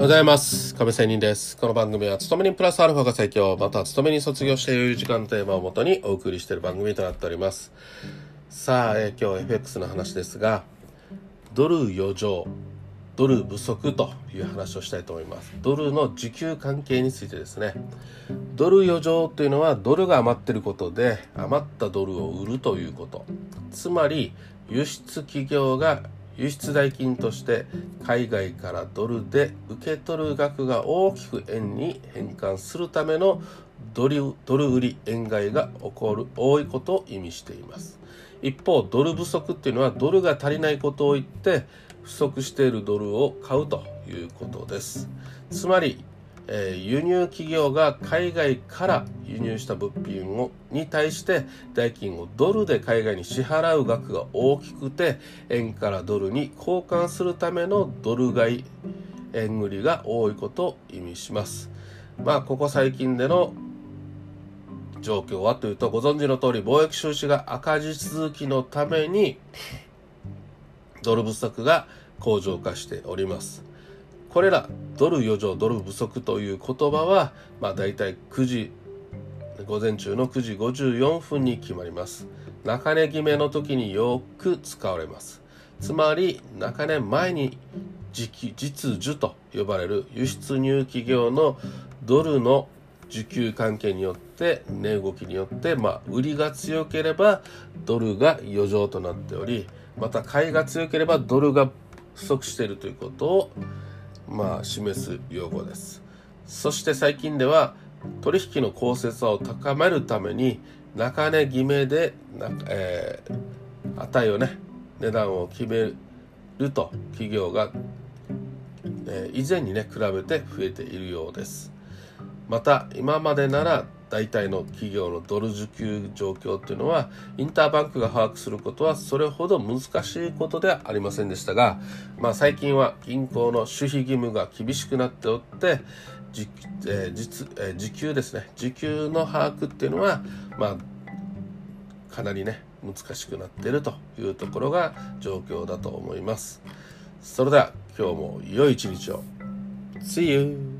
おはようございます。亀仙人です。この番組は、勤め人プラスアルファが最強、また勤め人卒業して余裕時間テーマをもとにお送りしている番組となっております。さあ、え今日 FX の話ですが、ドル余剰、ドル不足という話をしたいと思います。ドルの需給関係についてですね。ドル余剰というのは、ドルが余ってることで、余ったドルを売るということ。つまり、輸出企業が輸出代金として海外からドルで受け取る額が大きく円に変換するためのドル売り円買いが起こる多いことを意味しています。一方ドル不足っていうのはドルが足りないことを言って不足しているドルを買うということです。つまりえ輸入企業が海外から輸入した物品をに対して代金をドルで海外に支払う額が大きくて円からドルに交換するためのドル買い円売りが多いことを意味します。まあここ最近での状況はというとご存知の通り貿易収支が赤字続きのためにドル不足が向上化しております。これらドル余剰ドル不足という言葉はまあ大体9時午前中の9時54分に決まります。中値決めの時によく使われます。つまり中値前に実需と呼ばれる輸出入企業のドルの需給関係によって値動きによって、まあ、売りが強ければドルが余剰となっておりまた買いが強ければドルが不足しているということをまあ、示す用語です。そして最近では取引の公正さを高めるために中値決めでな、えー値をね値段を決めると企業が、えー以前にね比べて増えているようです。また今までなら大体の企業のドル需給状況っていうのはインターバンクが把握することはそれほど難しいことではありませんでしたが、まあ、最近は銀行の守秘義務が厳しくなっておってじ、えー実えー時給ですね。時給の把握っていうのは、まあ、かなりね難しくなっているというところが状況だと思います。それでは今日も良い一日を。See you!